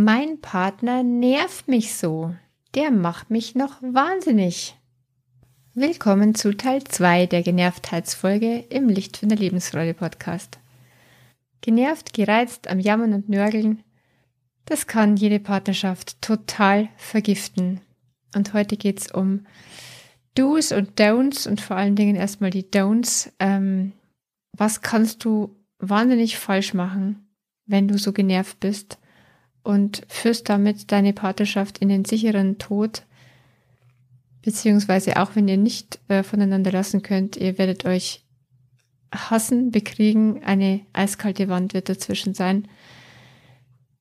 Mein Partner nervt mich so. Der macht mich noch wahnsinnig. Willkommen zu Teil 2 der Genervtheitsfolge im Licht von der Lebensfreude Podcast. Genervt, gereizt, am Jammern und Nörgeln, das kann jede Partnerschaft total vergiften. Und heute geht's um Do's und Don'ts und vor allen Dingen erstmal die Don'ts. Ähm, was kannst du wahnsinnig falsch machen, wenn du so genervt bist? Und führst damit deine Partnerschaft in den sicheren Tod. Beziehungsweise auch wenn ihr nicht äh, voneinander lassen könnt, ihr werdet euch hassen, bekriegen, eine eiskalte Wand wird dazwischen sein,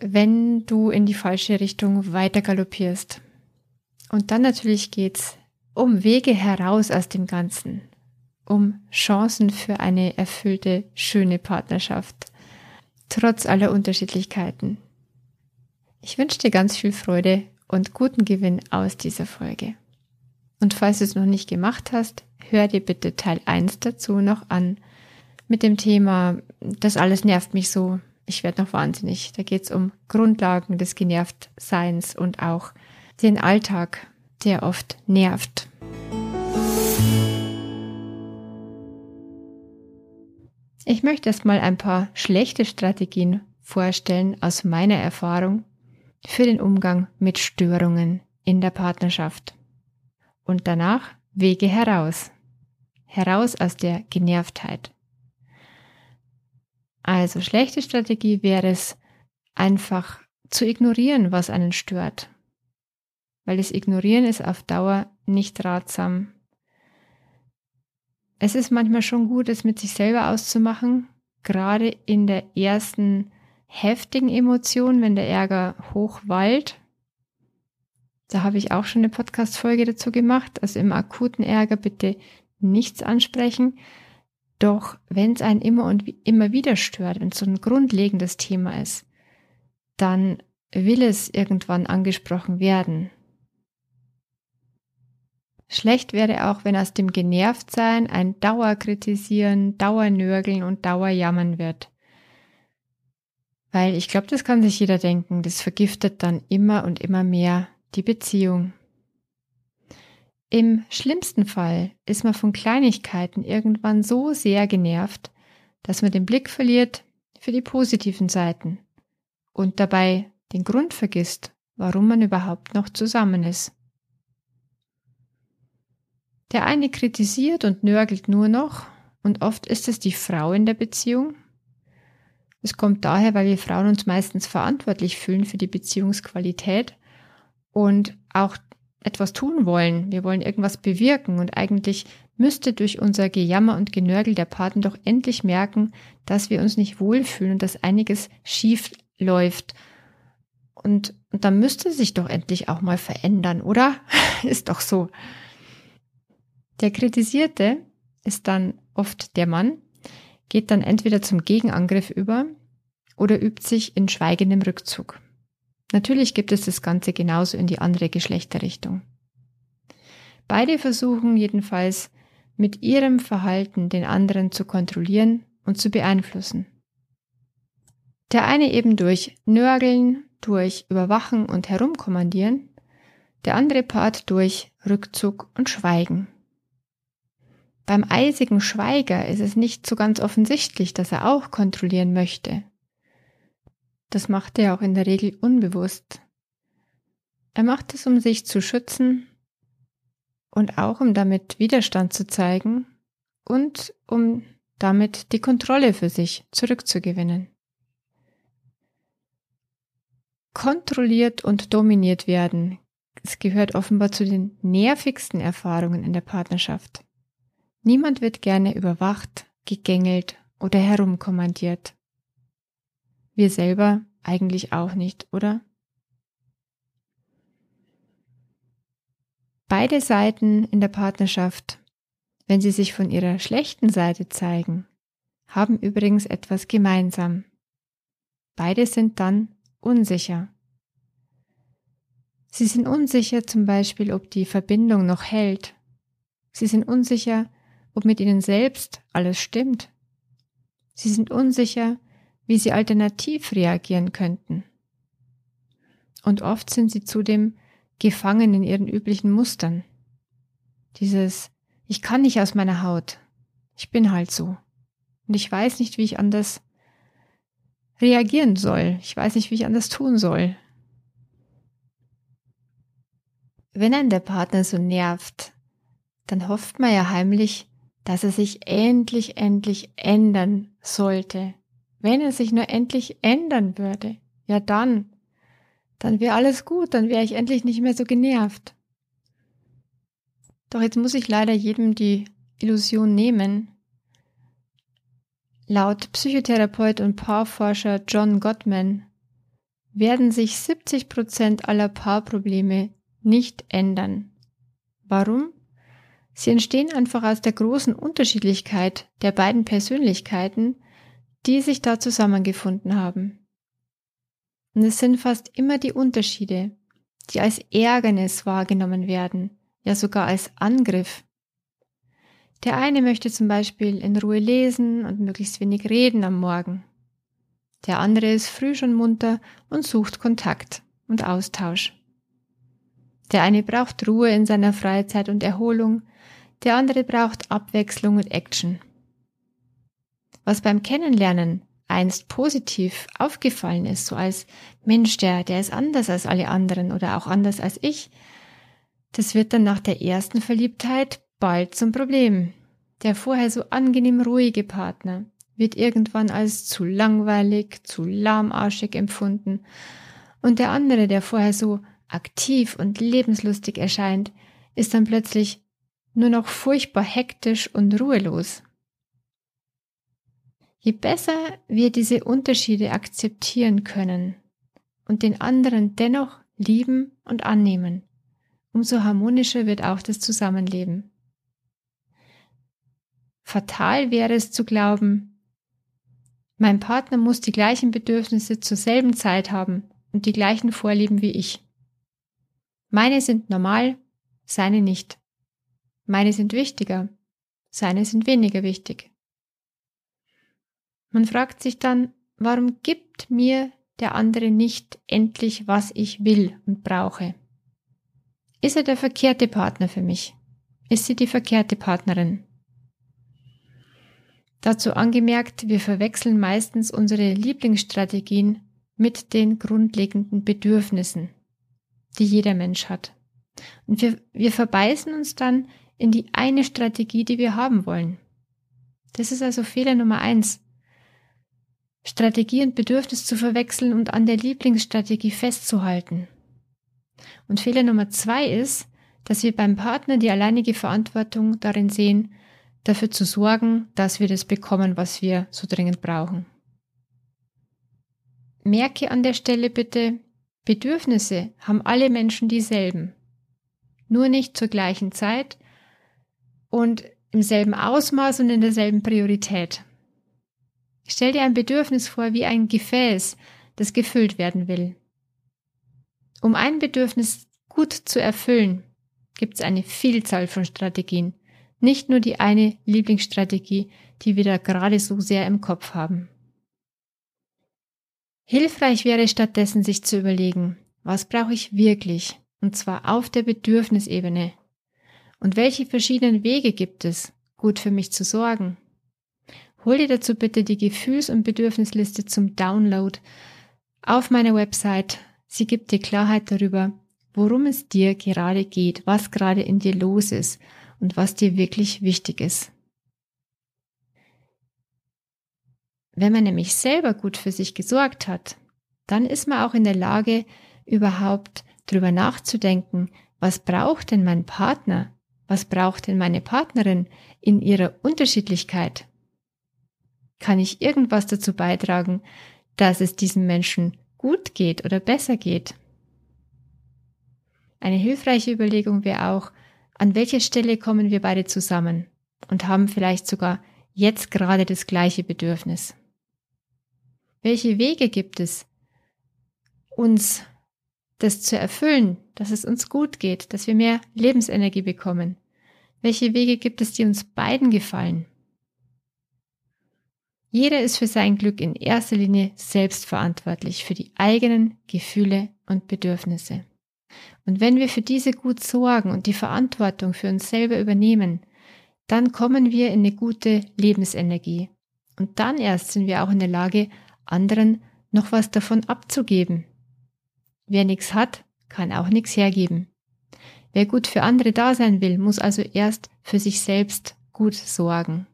wenn du in die falsche Richtung weiter galoppierst. Und dann natürlich geht's um Wege heraus aus dem Ganzen, um Chancen für eine erfüllte, schöne Partnerschaft, trotz aller Unterschiedlichkeiten. Ich wünsche dir ganz viel Freude und guten Gewinn aus dieser Folge. Und falls du es noch nicht gemacht hast, hör dir bitte Teil 1 dazu noch an mit dem Thema, das alles nervt mich so, ich werde noch wahnsinnig. Da geht es um Grundlagen des Genervtseins und auch den Alltag, der oft nervt. Ich möchte erstmal ein paar schlechte Strategien vorstellen aus meiner Erfahrung, für den Umgang mit Störungen in der Partnerschaft. Und danach Wege heraus. Heraus aus der Genervtheit. Also schlechte Strategie wäre es, einfach zu ignorieren, was einen stört. Weil das Ignorieren ist auf Dauer nicht ratsam. Es ist manchmal schon gut, es mit sich selber auszumachen, gerade in der ersten heftigen Emotionen, wenn der Ärger hochwallt. Da habe ich auch schon eine Podcast-Folge dazu gemacht. Also im akuten Ärger bitte nichts ansprechen. Doch wenn es einen immer und immer wieder stört, wenn es so ein grundlegendes Thema ist, dann will es irgendwann angesprochen werden. Schlecht wäre auch, wenn aus dem Genervtsein ein Dauerkritisieren, Dauernörgeln und Dauerjammern wird. Weil ich glaube, das kann sich jeder denken, das vergiftet dann immer und immer mehr die Beziehung. Im schlimmsten Fall ist man von Kleinigkeiten irgendwann so sehr genervt, dass man den Blick verliert für die positiven Seiten und dabei den Grund vergisst, warum man überhaupt noch zusammen ist. Der eine kritisiert und nörgelt nur noch, und oft ist es die Frau in der Beziehung, es kommt daher, weil wir Frauen uns meistens verantwortlich fühlen für die Beziehungsqualität und auch etwas tun wollen. Wir wollen irgendwas bewirken und eigentlich müsste durch unser Gejammer und Genörgel der Partner doch endlich merken, dass wir uns nicht wohlfühlen und dass einiges schief läuft. Und, und dann müsste sich doch endlich auch mal verändern, oder? ist doch so. Der Kritisierte ist dann oft der Mann, geht dann entweder zum Gegenangriff über oder übt sich in schweigendem Rückzug. Natürlich gibt es das Ganze genauso in die andere Geschlechterrichtung. Beide versuchen jedenfalls mit ihrem Verhalten den anderen zu kontrollieren und zu beeinflussen. Der eine eben durch Nörgeln, durch Überwachen und Herumkommandieren, der andere Part durch Rückzug und Schweigen. Beim eisigen Schweiger ist es nicht so ganz offensichtlich, dass er auch kontrollieren möchte. Das macht er auch in der Regel unbewusst. Er macht es, um sich zu schützen und auch um damit Widerstand zu zeigen und um damit die Kontrolle für sich zurückzugewinnen. Kontrolliert und dominiert werden, es gehört offenbar zu den nervigsten Erfahrungen in der Partnerschaft. Niemand wird gerne überwacht, gegängelt oder herumkommandiert. Wir selber eigentlich auch nicht, oder? Beide Seiten in der Partnerschaft, wenn sie sich von ihrer schlechten Seite zeigen, haben übrigens etwas gemeinsam. Beide sind dann unsicher. Sie sind unsicher zum Beispiel, ob die Verbindung noch hält. Sie sind unsicher, ob mit ihnen selbst alles stimmt. Sie sind unsicher, wie sie alternativ reagieren könnten. Und oft sind sie zudem gefangen in ihren üblichen Mustern. Dieses, ich kann nicht aus meiner Haut. Ich bin halt so. Und ich weiß nicht, wie ich anders reagieren soll. Ich weiß nicht, wie ich anders tun soll. Wenn ein der Partner so nervt, dann hofft man ja heimlich, dass er sich endlich, endlich ändern sollte. Wenn er sich nur endlich ändern würde, ja dann, dann wäre alles gut, dann wäre ich endlich nicht mehr so genervt. Doch jetzt muss ich leider jedem die Illusion nehmen. Laut Psychotherapeut und Paarforscher John Gottman werden sich 70 Prozent aller Paarprobleme nicht ändern. Warum? Sie entstehen einfach aus der großen Unterschiedlichkeit der beiden Persönlichkeiten, die sich da zusammengefunden haben. Und es sind fast immer die Unterschiede, die als Ärgernis wahrgenommen werden, ja sogar als Angriff. Der eine möchte zum Beispiel in Ruhe lesen und möglichst wenig reden am Morgen. Der andere ist früh schon munter und sucht Kontakt und Austausch. Der eine braucht Ruhe in seiner Freizeit und Erholung, der andere braucht Abwechslung und Action. Was beim Kennenlernen einst positiv aufgefallen ist, so als Mensch, der, der ist anders als alle anderen oder auch anders als ich, das wird dann nach der ersten Verliebtheit bald zum Problem. Der vorher so angenehm ruhige Partner wird irgendwann als zu langweilig, zu lahmarschig empfunden und der andere, der vorher so aktiv und lebenslustig erscheint, ist dann plötzlich nur noch furchtbar hektisch und ruhelos. Je besser wir diese Unterschiede akzeptieren können und den anderen dennoch lieben und annehmen, umso harmonischer wird auch das Zusammenleben. Fatal wäre es zu glauben, mein Partner muss die gleichen Bedürfnisse zur selben Zeit haben und die gleichen Vorlieben wie ich. Meine sind normal, seine nicht. Meine sind wichtiger, seine sind weniger wichtig. Man fragt sich dann, warum gibt mir der andere nicht endlich, was ich will und brauche? Ist er der verkehrte Partner für mich? Ist sie die verkehrte Partnerin? Dazu angemerkt, wir verwechseln meistens unsere Lieblingsstrategien mit den grundlegenden Bedürfnissen die jeder Mensch hat. Und wir, wir verbeißen uns dann in die eine Strategie, die wir haben wollen. Das ist also Fehler Nummer eins. Strategie und Bedürfnis zu verwechseln und an der Lieblingsstrategie festzuhalten. Und Fehler Nummer zwei ist, dass wir beim Partner die alleinige Verantwortung darin sehen, dafür zu sorgen, dass wir das bekommen, was wir so dringend brauchen. Merke an der Stelle bitte, Bedürfnisse haben alle Menschen dieselben. Nur nicht zur gleichen Zeit und im selben Ausmaß und in derselben Priorität. Stell dir ein Bedürfnis vor wie ein Gefäß, das gefüllt werden will. Um ein Bedürfnis gut zu erfüllen, gibt es eine Vielzahl von Strategien, nicht nur die eine Lieblingsstrategie, die wir da gerade so sehr im Kopf haben. Hilfreich wäre stattdessen sich zu überlegen, was brauche ich wirklich, und zwar auf der Bedürfnisebene. Und welche verschiedenen Wege gibt es, gut für mich zu sorgen? Hol dir dazu bitte die Gefühls- und Bedürfnisliste zum Download auf meiner Website. Sie gibt dir Klarheit darüber, worum es dir gerade geht, was gerade in dir los ist und was dir wirklich wichtig ist. Wenn man nämlich selber gut für sich gesorgt hat, dann ist man auch in der Lage, überhaupt drüber nachzudenken, was braucht denn mein Partner? Was braucht denn meine Partnerin in ihrer Unterschiedlichkeit? Kann ich irgendwas dazu beitragen, dass es diesem Menschen gut geht oder besser geht? Eine hilfreiche Überlegung wäre auch, an welcher Stelle kommen wir beide zusammen und haben vielleicht sogar jetzt gerade das gleiche Bedürfnis. Welche Wege gibt es, uns das zu erfüllen, dass es uns gut geht, dass wir mehr Lebensenergie bekommen? Welche Wege gibt es, die uns beiden gefallen? Jeder ist für sein Glück in erster Linie selbst verantwortlich für die eigenen Gefühle und Bedürfnisse. Und wenn wir für diese gut sorgen und die Verantwortung für uns selber übernehmen, dann kommen wir in eine gute Lebensenergie. Und dann erst sind wir auch in der Lage, anderen noch was davon abzugeben. Wer nichts hat, kann auch nichts hergeben. Wer gut für andere da sein will, muss also erst für sich selbst gut sorgen.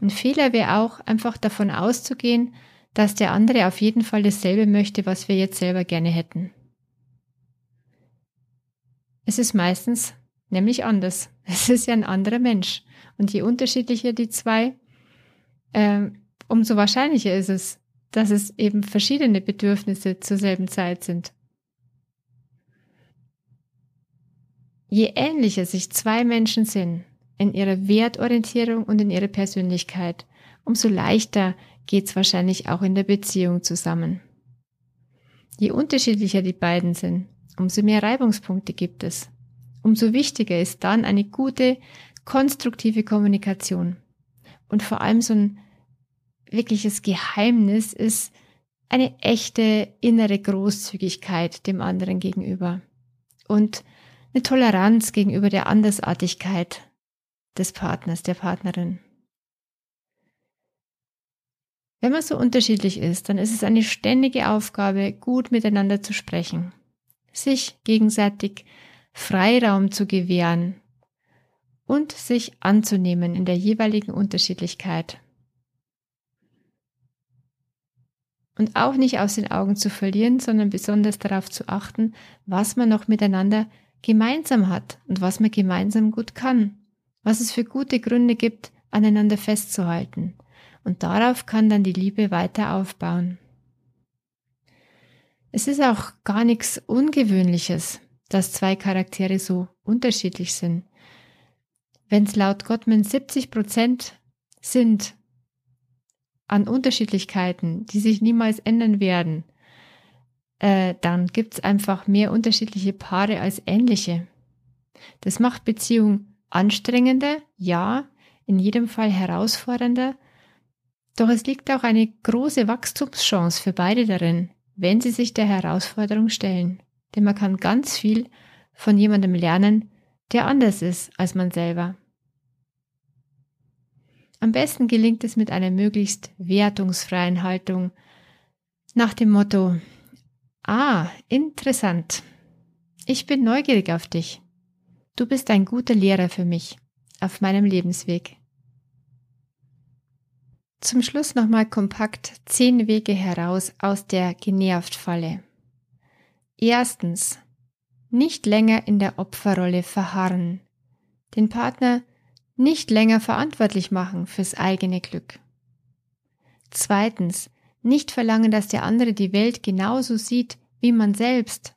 Ein Fehler wäre auch, einfach davon auszugehen, dass der andere auf jeden Fall dasselbe möchte, was wir jetzt selber gerne hätten. Es ist meistens nämlich anders. Es ist ja ein anderer Mensch. Und je unterschiedlicher die zwei, äh, umso wahrscheinlicher ist es, dass es eben verschiedene Bedürfnisse zur selben Zeit sind. Je ähnlicher sich zwei Menschen sind in ihrer Wertorientierung und in ihrer Persönlichkeit, umso leichter geht es wahrscheinlich auch in der Beziehung zusammen. Je unterschiedlicher die beiden sind, umso mehr Reibungspunkte gibt es. Umso wichtiger ist dann eine gute, konstruktive Kommunikation. Und vor allem so ein wirkliches Geheimnis ist eine echte innere Großzügigkeit dem anderen gegenüber. Und eine Toleranz gegenüber der Andersartigkeit des Partners, der Partnerin. Wenn man so unterschiedlich ist, dann ist es eine ständige Aufgabe, gut miteinander zu sprechen, sich gegenseitig Freiraum zu gewähren und sich anzunehmen in der jeweiligen Unterschiedlichkeit. Und auch nicht aus den Augen zu verlieren, sondern besonders darauf zu achten, was man noch miteinander gemeinsam hat und was man gemeinsam gut kann, was es für gute Gründe gibt, aneinander festzuhalten und darauf kann dann die Liebe weiter aufbauen. Es ist auch gar nichts Ungewöhnliches, dass zwei Charaktere so unterschiedlich sind. Wenn es laut Gottman 70 Prozent sind an Unterschiedlichkeiten, die sich niemals ändern werden, äh, dann gibt es einfach mehr unterschiedliche Paare als ähnliche. Das macht Beziehung anstrengender, ja, in jedem Fall herausfordernder, doch es liegt auch eine große Wachstumschance für beide darin, wenn sie sich der Herausforderung stellen. Denn man kann ganz viel von jemandem lernen, der anders ist als man selber. Am besten gelingt es mit einer möglichst wertungsfreien Haltung nach dem Motto, ah, interessant. Ich bin neugierig auf dich. Du bist ein guter Lehrer für mich auf meinem Lebensweg. Zum Schluss nochmal kompakt zehn Wege heraus aus der Genervt-Falle. Erstens. Nicht länger in der Opferrolle verharren. Den Partner nicht länger verantwortlich machen fürs eigene Glück. Zweitens. Nicht verlangen, dass der andere die Welt genauso sieht wie man selbst.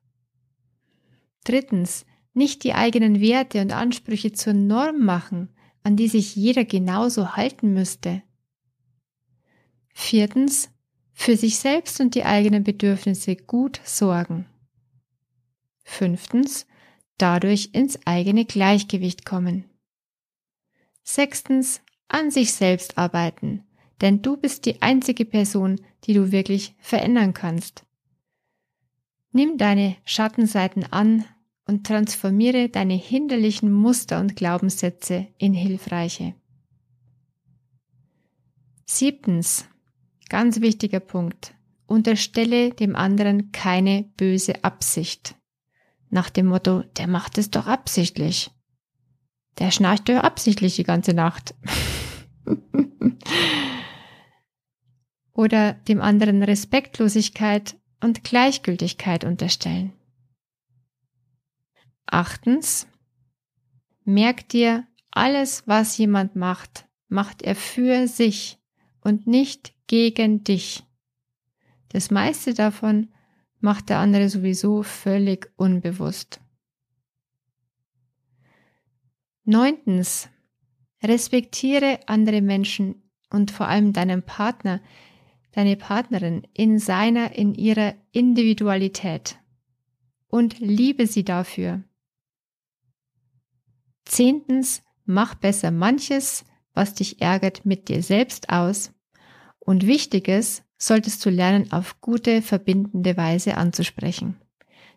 Drittens. Nicht die eigenen Werte und Ansprüche zur Norm machen, an die sich jeder genauso halten müsste. Viertens, für sich selbst und die eigenen Bedürfnisse gut sorgen. Fünftens, dadurch ins eigene Gleichgewicht kommen. Sechstens, an sich selbst arbeiten, denn du bist die einzige Person, die du wirklich verändern kannst. Nimm deine Schattenseiten an und transformiere deine hinderlichen Muster und Glaubenssätze in hilfreiche. Siebtens, Ganz wichtiger Punkt. Unterstelle dem anderen keine böse Absicht. Nach dem Motto, der macht es doch absichtlich. Der schnarcht doch absichtlich die ganze Nacht. Oder dem anderen Respektlosigkeit und Gleichgültigkeit unterstellen. Achtens, merk dir, alles, was jemand macht, macht er für sich und nicht gegen dich. Das meiste davon macht der andere sowieso völlig unbewusst. Neuntens, respektiere andere Menschen und vor allem deinen Partner, deine Partnerin in seiner, in ihrer Individualität und liebe sie dafür. Zehntens, mach besser manches, was dich ärgert, mit dir selbst aus und Wichtiges solltest du lernen, auf gute, verbindende Weise anzusprechen.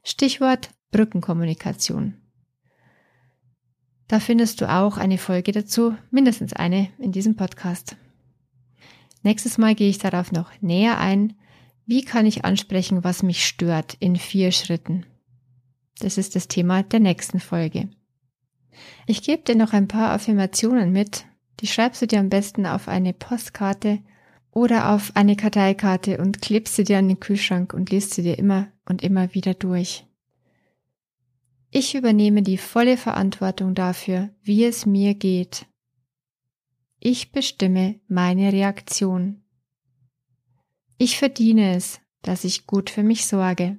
Stichwort Brückenkommunikation. Da findest du auch eine Folge dazu, mindestens eine in diesem Podcast. Nächstes Mal gehe ich darauf noch näher ein. Wie kann ich ansprechen, was mich stört in vier Schritten? Das ist das Thema der nächsten Folge. Ich gebe dir noch ein paar Affirmationen mit. Die schreibst du dir am besten auf eine Postkarte oder auf eine Karteikarte und klebst sie dir an den Kühlschrank und liest sie dir immer und immer wieder durch. Ich übernehme die volle Verantwortung dafür, wie es mir geht. Ich bestimme meine Reaktion. Ich verdiene es, dass ich gut für mich sorge.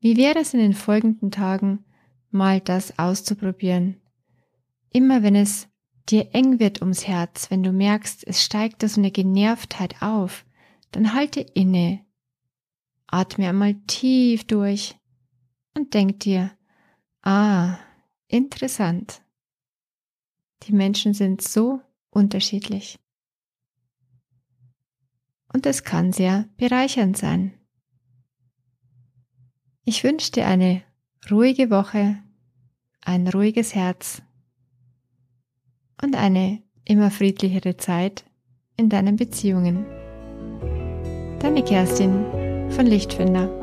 Wie wäre es in den folgenden Tagen, mal das auszuprobieren? Immer wenn es dir eng wird ums Herz, wenn du merkst, es steigt da so eine Genervtheit auf, dann halte inne, atme einmal tief durch und denk dir, ah, interessant. Die Menschen sind so unterschiedlich. Und es kann sehr bereichernd sein. Ich wünsche dir eine ruhige Woche, ein ruhiges Herz und eine immer friedlichere Zeit in deinen Beziehungen. Deine Kerstin von Lichtfinder.